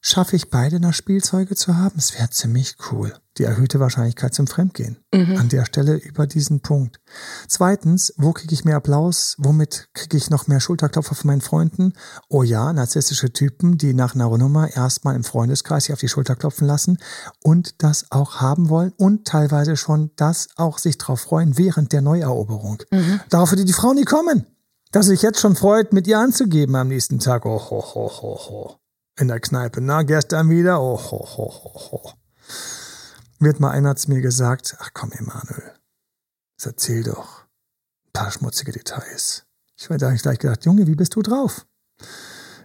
Schaffe ich beide noch Spielzeuge zu haben? Es wäre ziemlich cool. Die erhöhte Wahrscheinlichkeit zum Fremdgehen. Mhm. An der Stelle über diesen Punkt. Zweitens, wo kriege ich mehr Applaus? Womit kriege ich noch mehr Schulterklopfer von meinen Freunden? Oh ja, narzisstische Typen, die nach einer Nummer erstmal im Freundeskreis sich auf die Schulter klopfen lassen und das auch haben wollen und teilweise schon das auch sich drauf freuen während der Neueroberung. Mhm. Darauf würde die Frau nie kommen. Dass sich jetzt schon freut, mit ihr anzugeben am nächsten Tag. Oh, ho, ho, ho, ho in der Kneipe. Na, gestern wieder? Oh, ho, ho, ho, ho. Wird mal einer zu mir gesagt, ach komm, Emanuel, erzähl doch ein paar schmutzige Details. Ich da ich gleich gedacht, Junge, wie bist du drauf?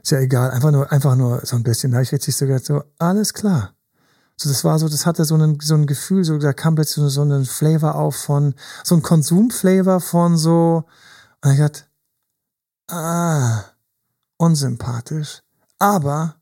Ist ja egal, einfach nur, einfach nur so ein bisschen. Da habe ich richtig so gedacht, so, alles klar. So, das war so, das hatte so ein, so ein Gefühl, so, da kam plötzlich so, so ein Flavor auf von, so ein Konsumflavor von so, und ich dachte, ah, unsympathisch. Aber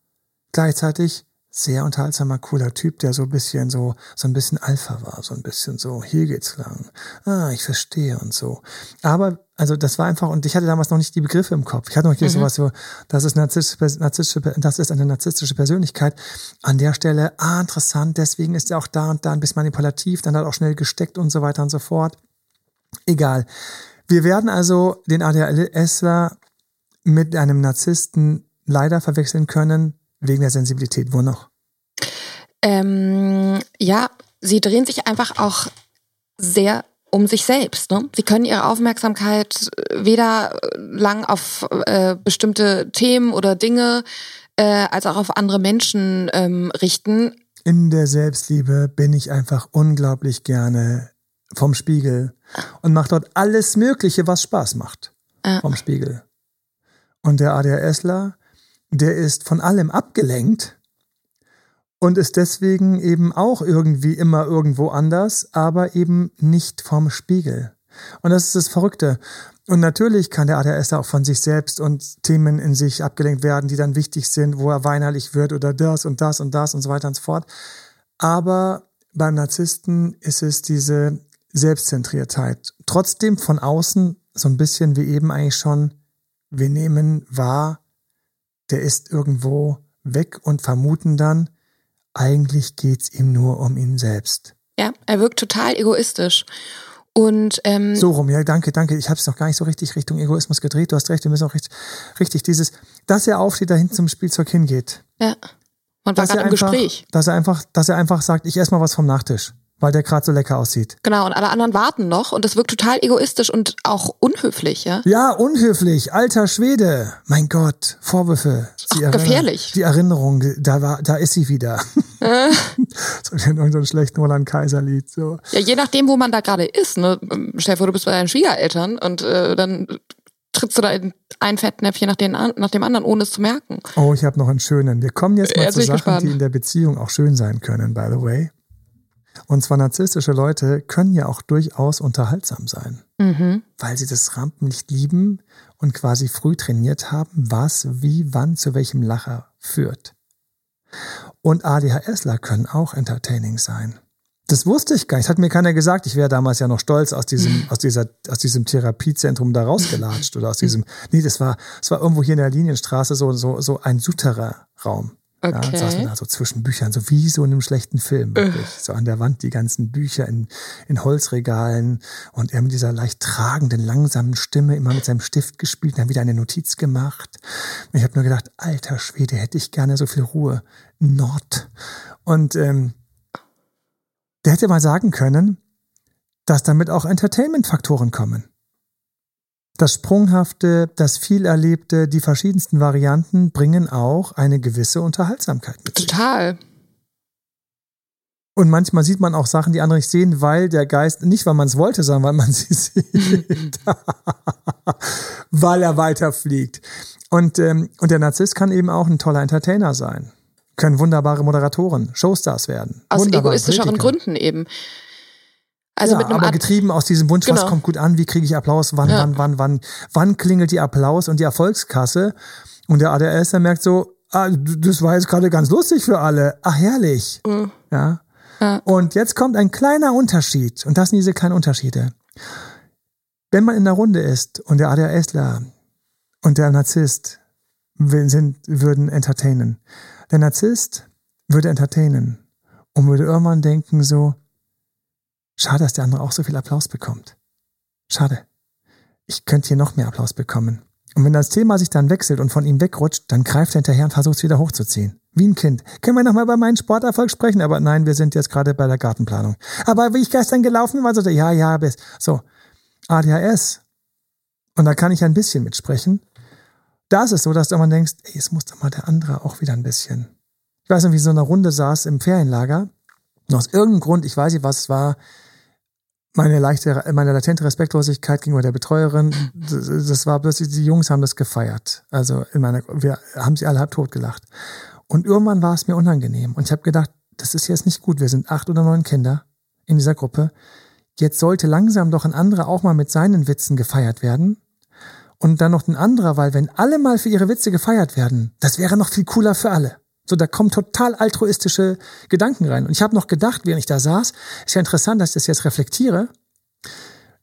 gleichzeitig sehr unterhaltsamer, cooler Typ, der so ein bisschen so, so ein bisschen Alpha war, so ein bisschen so, hier geht's lang. Ah, ich verstehe und so. Aber, also, das war einfach, und ich hatte damals noch nicht die Begriffe im Kopf. Ich hatte noch nicht mhm. sowas so, das ist narzisstische, narzisstische, das ist eine narzisstische Persönlichkeit. An der Stelle, ah, interessant, deswegen ist er auch da und da ein bisschen manipulativ, dann hat er auch schnell gesteckt und so weiter und so fort. Egal. Wir werden also den ADHSler mit einem Narzissten leider verwechseln können, Wegen der Sensibilität, wo noch? Ähm, ja, sie drehen sich einfach auch sehr um sich selbst. Ne? Sie können ihre Aufmerksamkeit weder lang auf äh, bestimmte Themen oder Dinge äh, als auch auf andere Menschen ähm, richten. In der Selbstliebe bin ich einfach unglaublich gerne vom Spiegel und mache dort alles Mögliche, was Spaß macht. Äh. Vom Spiegel. Und der ADHSler der ist von allem abgelenkt und ist deswegen eben auch irgendwie immer irgendwo anders, aber eben nicht vom Spiegel. Und das ist das Verrückte. Und natürlich kann der ADHS auch von sich selbst und Themen in sich abgelenkt werden, die dann wichtig sind, wo er weinerlich wird oder das und das und das und so weiter und so fort. Aber beim Narzissten ist es diese Selbstzentriertheit. Trotzdem von außen so ein bisschen wie eben eigentlich schon, wir nehmen wahr, der ist irgendwo weg und vermuten dann, eigentlich geht's ihm nur um ihn selbst. Ja, er wirkt total egoistisch. Und ähm, so rum, ja, danke, danke. Ich habe es noch gar nicht so richtig Richtung Egoismus gedreht. Du hast recht, wir müssen auch richtig, richtig dieses, dass er aufsteht, dahin zum Spielzeug hingeht. Ja. Man war gerade im einfach, Gespräch. Dass er einfach, dass er einfach sagt, ich esse mal was vom Nachtisch weil der gerade so lecker aussieht. Genau, und alle anderen warten noch und das wirkt total egoistisch und auch unhöflich, ja? Ja, unhöflich, alter Schwede. Mein Gott, Vorwürfe. Die Ach, gefährlich. Die Erinnerung, da war, da ist sie wieder. Äh. so in irgendeinem schlechten Roland Kaiser Lied, so. Ja, je nachdem, wo man da gerade ist, ne? Stell dir vor, du bist bei deinen Schwiegereltern und äh, dann trittst du da in ein Fettnäpfchen nach, den, nach dem anderen, ohne es zu merken. Oh, ich habe noch einen schönen. Wir kommen jetzt mal jetzt zu Sachen, gespannt. die in der Beziehung auch schön sein können, by the way. Und zwar narzisstische Leute können ja auch durchaus unterhaltsam sein, mhm. weil sie das Rampenlicht lieben und quasi früh trainiert haben, was, wie, wann, zu welchem Lacher führt. Und ADHSler können auch entertaining sein. Das wusste ich gar nicht. Das hat mir keiner gesagt. Ich wäre damals ja noch stolz aus diesem, aus dieser, aus diesem Therapiezentrum da rausgelatscht oder aus diesem, nee, das war, das war irgendwo hier in der Linienstraße so, so, so ein Souterrain-Raum. Okay. Ja, saß man da so zwischen Büchern, so wie so in einem schlechten Film, wirklich. Uh. So an der Wand die ganzen Bücher in, in Holzregalen und er mit dieser leicht tragenden, langsamen Stimme immer mit seinem Stift gespielt, dann wieder eine Notiz gemacht. Und ich habe nur gedacht, alter Schwede, hätte ich gerne so viel Ruhe. Not. Und ähm, der hätte mal sagen können, dass damit auch Entertainment-Faktoren kommen. Das Sprunghafte, das Vielerlebte, die verschiedensten Varianten bringen auch eine gewisse Unterhaltsamkeit mit. Total. Und manchmal sieht man auch Sachen, die andere nicht sehen, weil der Geist, nicht weil man es wollte, sondern weil man sie sieht. weil er weiterfliegt. Und, ähm, und der Narzisst kann eben auch ein toller Entertainer sein. Können wunderbare Moderatoren, Showstars werden. Aus egoistischeren Gründen eben. Also ja, mit einem aber getrieben aus diesem Wunsch, genau. was kommt gut an, wie kriege ich Applaus, wann, ja. wann, wann, wann, wann klingelt die Applaus und die Erfolgskasse? Und der ADS, der merkt so, ah, das war jetzt gerade ganz lustig für alle. Ach, herrlich. Mhm. Ja. ja. Und jetzt kommt ein kleiner Unterschied. Und das sind diese kleinen Unterschiede. Wenn man in der Runde ist und der ADHSler und der Narzisst sind, würden entertainen. Der Narzisst würde entertainen und würde irgendwann denken so, Schade, dass der andere auch so viel Applaus bekommt. Schade. Ich könnte hier noch mehr Applaus bekommen. Und wenn das Thema sich dann wechselt und von ihm wegrutscht, dann greift er hinterher und versucht es wieder hochzuziehen. Wie ein Kind. Können wir nochmal über meinen Sporterfolg sprechen? Aber nein, wir sind jetzt gerade bei der Gartenplanung. Aber wie ich gestern gelaufen war, so, ja, ja, bis. So. ADHS. Und da kann ich ein bisschen mitsprechen. Da ist es so, dass du immer denkst, ey, es muss doch mal der andere auch wieder ein bisschen. Ich weiß noch, wie so eine Runde saß im Ferienlager. Und aus irgendeinem Grund, ich weiß nicht, was es war, meine leichte, meine latente Respektlosigkeit gegenüber der Betreuerin, das, war plötzlich, die Jungs haben das gefeiert. Also in meiner, wir haben sie alle halb tot gelacht. Und irgendwann war es mir unangenehm. Und ich habe gedacht, das ist jetzt nicht gut. Wir sind acht oder neun Kinder in dieser Gruppe. Jetzt sollte langsam doch ein anderer auch mal mit seinen Witzen gefeiert werden. Und dann noch ein anderer, weil wenn alle mal für ihre Witze gefeiert werden, das wäre noch viel cooler für alle. So, da kommen total altruistische Gedanken rein. Und ich habe noch gedacht, während ich da saß, ist ja interessant, dass ich das jetzt reflektiere,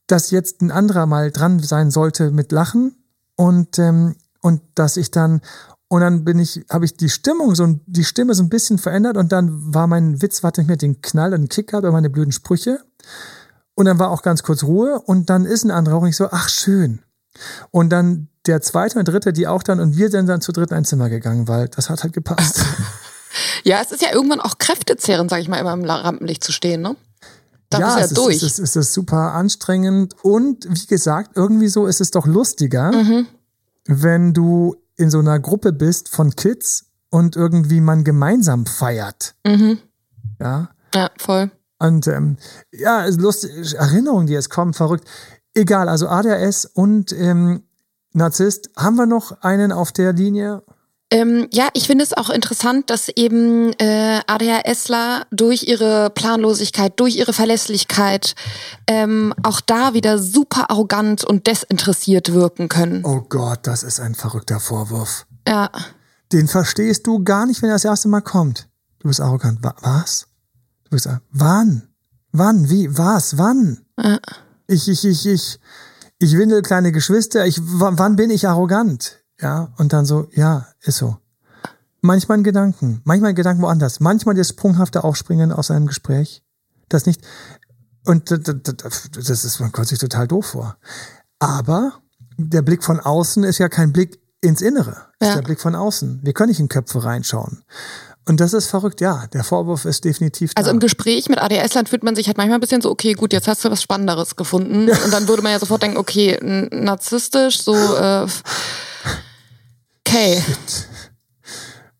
dass jetzt ein anderer mal dran sein sollte mit Lachen und ähm, und dass ich dann und dann bin ich, habe ich die Stimmung so die Stimme so ein bisschen verändert und dann war mein Witz, warte nicht mehr den Knall und den Kick gehabt, meine blöden Sprüche. Und dann war auch ganz kurz Ruhe und dann ist ein anderer auch nicht so, ach schön. Und dann der zweite und dritte, die auch dann, und wir sind dann zu dritt in ein Zimmer gegangen, weil das hat halt gepasst. ja, es ist ja irgendwann auch kräftezehrend, sag ich mal, immer im Rampenlicht zu stehen, ne? Da ja, ist ja durch. Ist, es ist super anstrengend und wie gesagt, irgendwie so ist es doch lustiger, mhm. wenn du in so einer Gruppe bist von Kids und irgendwie man gemeinsam feiert. Mhm. Ja. Ja, voll. Und ähm, ja, lustig, Erinnerungen, die jetzt kommen, verrückt. Egal, also ADHS und ähm, Narzisst. Haben wir noch einen auf der Linie? Ähm, ja, ich finde es auch interessant, dass eben äh, ADHSler durch ihre Planlosigkeit, durch ihre Verlässlichkeit ähm, auch da wieder super arrogant und desinteressiert wirken können. Oh Gott, das ist ein verrückter Vorwurf. Ja. Den verstehst du gar nicht, wenn er das erste Mal kommt. Du bist arrogant. Was? Du bist wann? Wann? Wie? Was? Wann? Ja. Ich, ich, ich, ich ich windel kleine Geschwister, ich, wann bin ich arrogant? Ja, und dann so, ja, ist so. Manchmal ein Gedanken, manchmal ein Gedanken woanders, manchmal das sprunghafte Aufspringen aus einem Gespräch, Das nicht. Und das ist, man kommt sich total doof vor. Aber der Blick von außen ist ja kein Blick ins Innere. Ja. ist der Blick von außen. Wir können nicht in Köpfe reinschauen. Und das ist verrückt, ja. Der Vorwurf ist definitiv da. Also im Gespräch mit ADS-Land fühlt man sich halt manchmal ein bisschen so, okay, gut, jetzt hast du was Spannenderes gefunden. Ja. Und dann würde man ja sofort denken, okay, narzisstisch, so, äh, okay. Shit.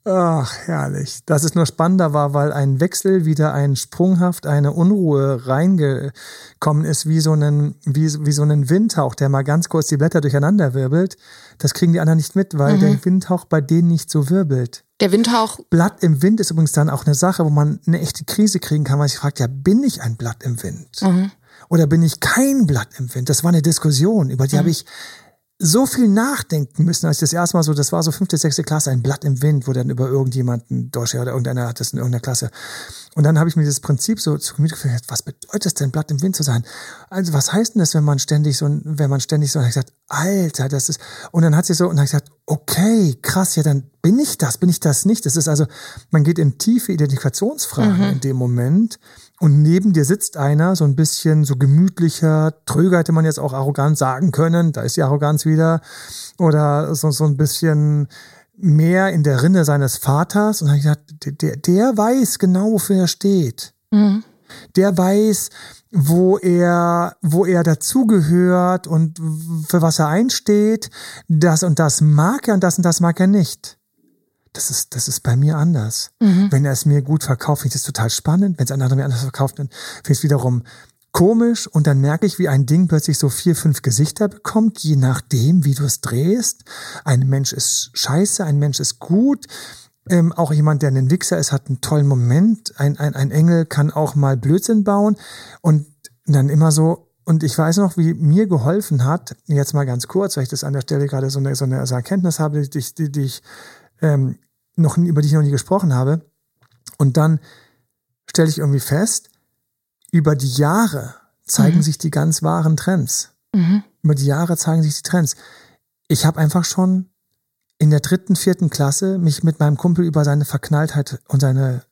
Ach, herrlich. Dass es nur spannender war, weil ein Wechsel wieder ein sprunghaft eine Unruhe reingekommen ist, wie so ein, wie, wie so ein Windhauch, der mal ganz kurz die Blätter durcheinander wirbelt. Das kriegen die anderen nicht mit, weil mhm. der Windhauch bei denen nicht so wirbelt. Der Windhauch. Blatt im Wind ist übrigens dann auch eine Sache, wo man eine echte Krise kriegen kann, weil sich fragt, ja, bin ich ein Blatt im Wind? Mhm. Oder bin ich kein Blatt im Wind? Das war eine Diskussion, über die mhm. habe ich so viel nachdenken müssen, als ich das erste Mal so, das war so fünfte, sechste Klasse, ein Blatt im Wind, wo dann über irgendjemanden, Deutscher oder irgendeiner hat das in irgendeiner Klasse. Und dann habe ich mir dieses Prinzip so zu Gemüte geführt, was bedeutet es denn, Blatt im Wind zu sein? Also was heißt denn das, wenn man ständig so, wenn man ständig so, und ich gesagt, Alter, das ist, und dann hat sie so, und dann ich gesagt, okay, krass, ja, dann bin ich das, bin ich das nicht? Das ist also, man geht in tiefe Identifikationsfragen mhm. in dem Moment und neben dir sitzt einer, so ein bisschen so gemütlicher, tröger hätte man jetzt auch arrogant sagen können, da ist die Arroganz wieder, oder so, so ein bisschen mehr in der Rinne seines Vaters. Und dann habe ich gesagt, der, der weiß genau, wofür er steht. Mhm. Der weiß, wo er, wo er dazugehört und für was er einsteht. Das und das mag er und das und das mag er nicht das ist, das ist bei mir anders. Mhm. Wenn er es mir gut verkauft, finde ich das total spannend. Wenn es ein anderer mir anders verkauft, dann finde ich es wiederum komisch und dann merke ich, wie ein Ding plötzlich so vier, fünf Gesichter bekommt, je nachdem, wie du es drehst. Ein Mensch ist scheiße, ein Mensch ist gut. Ähm, auch jemand, der ein Wichser ist, hat einen tollen Moment. Ein, ein, ein Engel kann auch mal Blödsinn bauen und dann immer so, und ich weiß noch, wie mir geholfen hat, jetzt mal ganz kurz, weil ich das an der Stelle gerade so eine, so eine, Erkenntnis habe, die, die, die ich ähm, noch, über die ich noch nie gesprochen habe. Und dann stelle ich irgendwie fest, über die Jahre zeigen mhm. sich die ganz wahren Trends. Mhm. Über die Jahre zeigen sich die Trends. Ich habe einfach schon in der dritten, vierten Klasse mich mit meinem Kumpel über seine Verknalltheit und seine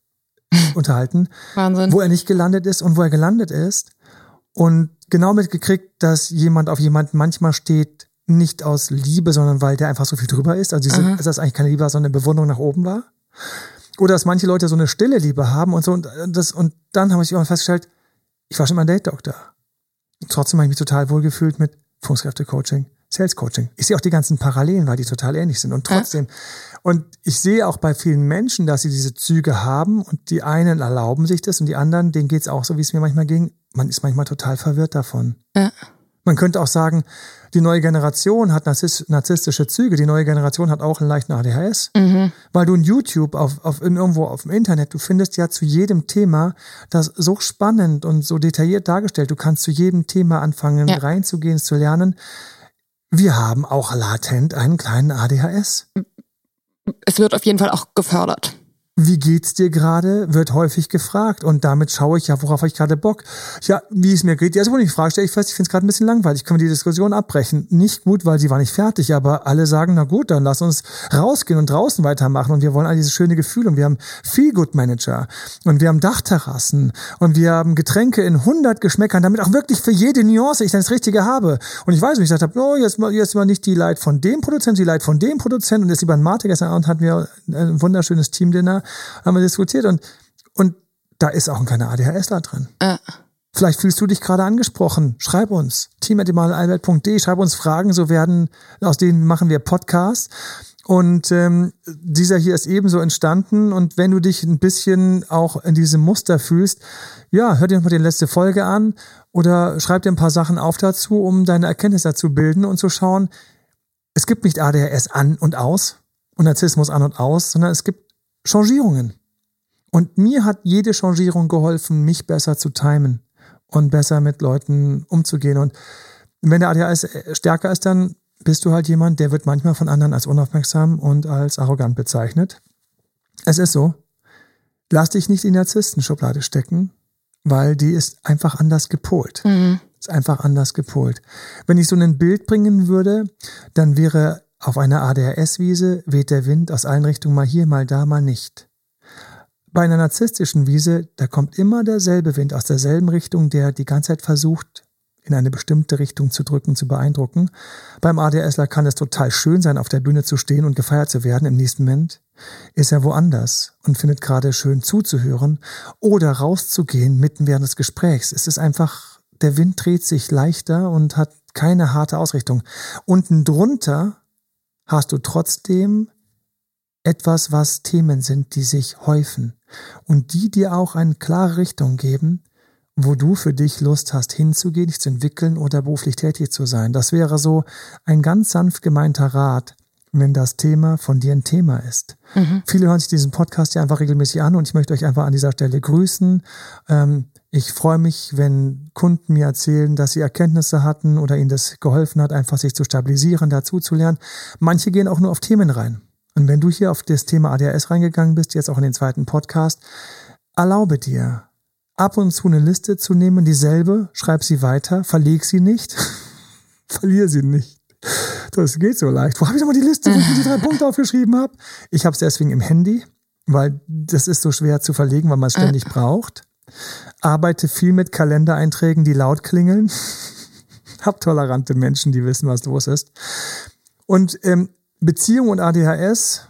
unterhalten. Wahnsinn. Wo er nicht gelandet ist und wo er gelandet ist. Und genau mitgekriegt, dass jemand auf jemanden manchmal steht, nicht aus Liebe, sondern weil der einfach so viel drüber ist. Also diese, dass das eigentlich keine Liebe war, sondern eine Bewunderung nach oben war. Oder dass manche Leute so eine stille Liebe haben und so. Und, das, und dann habe ich irgendwann festgestellt, ich war schon mal ein Date-Doktor. Trotzdem habe ich mich total wohl gefühlt mit Führungskräfte-Coaching, Sales-Coaching. Ich sehe auch die ganzen Parallelen, weil die total ähnlich sind. Und trotzdem, ja. und ich sehe auch bei vielen Menschen, dass sie diese Züge haben und die einen erlauben sich das und die anderen, denen geht's auch so, wie es mir manchmal ging. Man ist manchmal total verwirrt davon. Ja. Man könnte auch sagen, die neue Generation hat narzisstische Züge, die neue Generation hat auch einen leichten ADHS, mhm. weil du in YouTube, auf, auf, in irgendwo auf dem Internet, du findest ja zu jedem Thema das so spannend und so detailliert dargestellt. Du kannst zu jedem Thema anfangen, ja. reinzugehen, zu lernen. Wir haben auch latent einen kleinen ADHS. Es wird auf jeden Fall auch gefördert. Wie geht's dir gerade? Wird häufig gefragt. Und damit schaue ich ja, worauf habe ich gerade Bock? Ja, wie es mir geht. Ja, so eine Frage stelle ich fest, ich finde es gerade ein bisschen langweilig. Können wir die Diskussion abbrechen? Nicht gut, weil sie war nicht fertig, aber alle sagen, na gut, dann lass uns rausgehen und draußen weitermachen. Und wir wollen all diese schöne Gefühle. Und wir haben Feel-Good-Manager. Und wir haben Dachterrassen. Und wir haben Getränke in 100 Geschmäckern, damit auch wirklich für jede Nuance ich dann das Richtige habe. Und ich weiß, wie ich gesagt habe, oh, jetzt, jetzt mal nicht die Leid von dem Produzenten, die Leid von dem Produzenten. Und jetzt lieber ein Mate gestern Abend hatten wir ein wunderschönes Team-Dinner haben wir diskutiert und, und da ist auch ein kleiner ADHSler drin. Äh. Vielleicht fühlst du dich gerade angesprochen. Schreib uns. team.emanuelalbert.de. Schreib uns Fragen. So werden, aus denen machen wir Podcasts. Und ähm, dieser hier ist ebenso entstanden. Und wenn du dich ein bisschen auch in diesem Muster fühlst, ja, hör dir mal die letzte Folge an oder schreib dir ein paar Sachen auf dazu, um deine Erkenntnisse zu bilden und zu schauen, es gibt nicht ADHS an und aus und Narzissmus an und aus, sondern es gibt Changierungen. Und mir hat jede Changierung geholfen, mich besser zu timen und besser mit Leuten umzugehen. Und wenn der ADHS stärker ist, dann bist du halt jemand, der wird manchmal von anderen als unaufmerksam und als arrogant bezeichnet. Es ist so. Lass dich nicht in die Narzisstenschublade stecken, weil die ist einfach anders gepolt. Mhm. Ist einfach anders gepolt. Wenn ich so ein Bild bringen würde, dann wäre auf einer ADHS-Wiese weht der Wind aus allen Richtungen mal hier, mal da, mal nicht. bei einer narzisstischen Wiese, da kommt immer derselbe Wind aus derselben Richtung, der die ganze Zeit versucht, in eine bestimmte Richtung zu drücken, zu beeindrucken. Beim ADSler kann es total schön sein, auf der Bühne zu stehen und gefeiert zu werden. Im nächsten Moment ist er woanders und findet gerade schön zuzuhören oder rauszugehen mitten während des Gesprächs. Es ist einfach, der Wind dreht sich leichter und hat keine harte Ausrichtung. Unten drunter hast du trotzdem etwas, was Themen sind, die sich häufen und die dir auch eine klare Richtung geben, wo du für dich Lust hast, hinzugehen, dich zu entwickeln oder beruflich tätig zu sein. Das wäre so ein ganz sanft gemeinter Rat, wenn das Thema von dir ein Thema ist. Mhm. Viele hören sich diesen Podcast ja einfach regelmäßig an und ich möchte euch einfach an dieser Stelle grüßen. Ähm, ich freue mich, wenn Kunden mir erzählen, dass sie Erkenntnisse hatten oder ihnen das geholfen hat, einfach sich zu stabilisieren, dazu zu lernen. Manche gehen auch nur auf Themen rein. Und wenn du hier auf das Thema ADHS reingegangen bist, jetzt auch in den zweiten Podcast, erlaube dir, ab und zu eine Liste zu nehmen, dieselbe, schreib sie weiter, verleg sie nicht, verliere sie nicht. Das geht so leicht. Wo habe ich nochmal die Liste, wo ich die drei Punkte aufgeschrieben habe? Ich habe es deswegen im Handy, weil das ist so schwer zu verlegen, weil man es ständig braucht. Arbeite viel mit Kalendereinträgen, die laut klingeln. hab tolerante Menschen, die wissen, was los ist. Und ähm, Beziehung und ADHS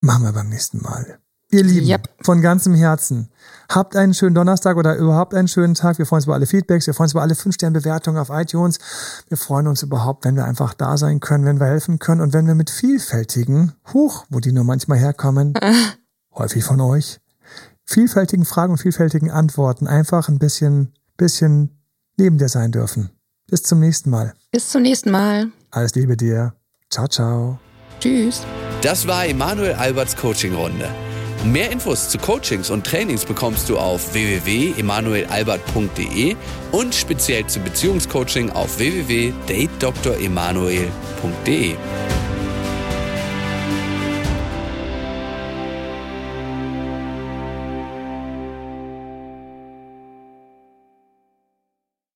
machen wir beim nächsten Mal. Ihr Lieben, yep. von ganzem Herzen, habt einen schönen Donnerstag oder überhaupt einen schönen Tag. Wir freuen uns über alle Feedbacks, wir freuen uns über alle 5-Sterne-Bewertungen auf iTunes. Wir freuen uns überhaupt, wenn wir einfach da sein können, wenn wir helfen können und wenn wir mit vielfältigen, huch, wo die nur manchmal herkommen, häufig von euch, vielfältigen Fragen und vielfältigen Antworten einfach ein bisschen, bisschen neben dir sein dürfen. Bis zum nächsten Mal. Bis zum nächsten Mal. Alles Liebe dir. Ciao, ciao. Tschüss. Das war Emanuel Alberts Coaching-Runde. Mehr Infos zu Coachings und Trainings bekommst du auf www.emanuelalbert.de und speziell zum Beziehungscoaching auf www.datedremanuel.de.